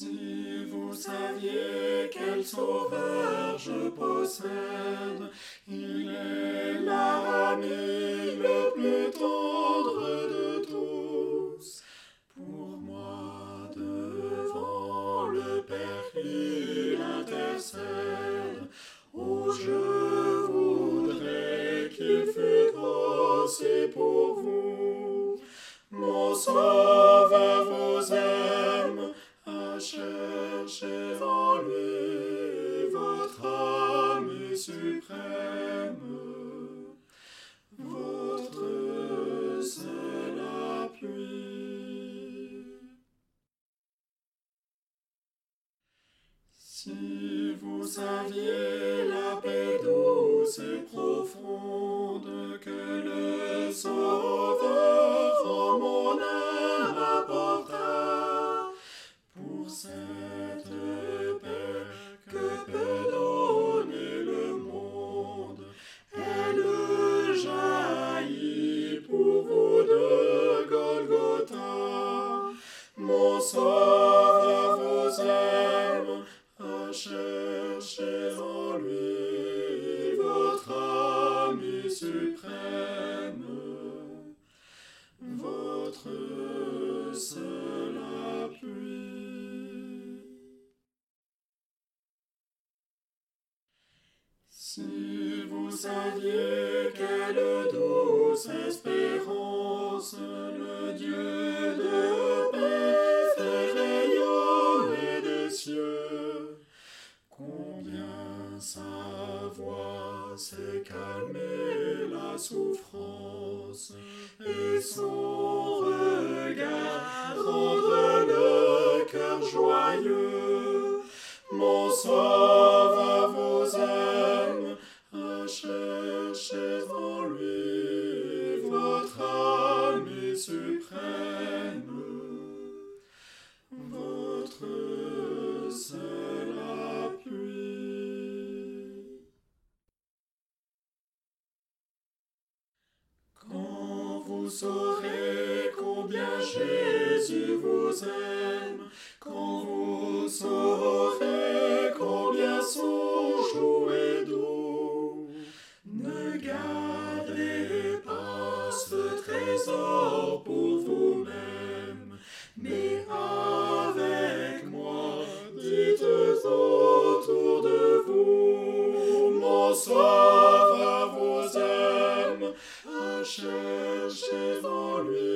Si vous saviez quel sauveur je possède, il est l'ami le plus tendre de tous. Pour moi, devant le Père, il intercède. Oh, je voudrais qu'il fût aussi pour vous. Mon sauveur à chercher en lui votre ami suprême, votre seul appui. Si vous saviez la paix douce Si vous saviez quelle douce espérance le Dieu de paix fait rayonner des cieux, combien sa voix sait calmer la souffrance et son regard rendre le cœur joyeux. Mon sauveur Quand vous saurez combien Jésus vous aime, quand vous saurez combien son jouet d'eau, ne gardez pas ce trésor pour vous-même, mais avec moi, dites autour de vous, mon sauveur vous aime. cherchez en lui.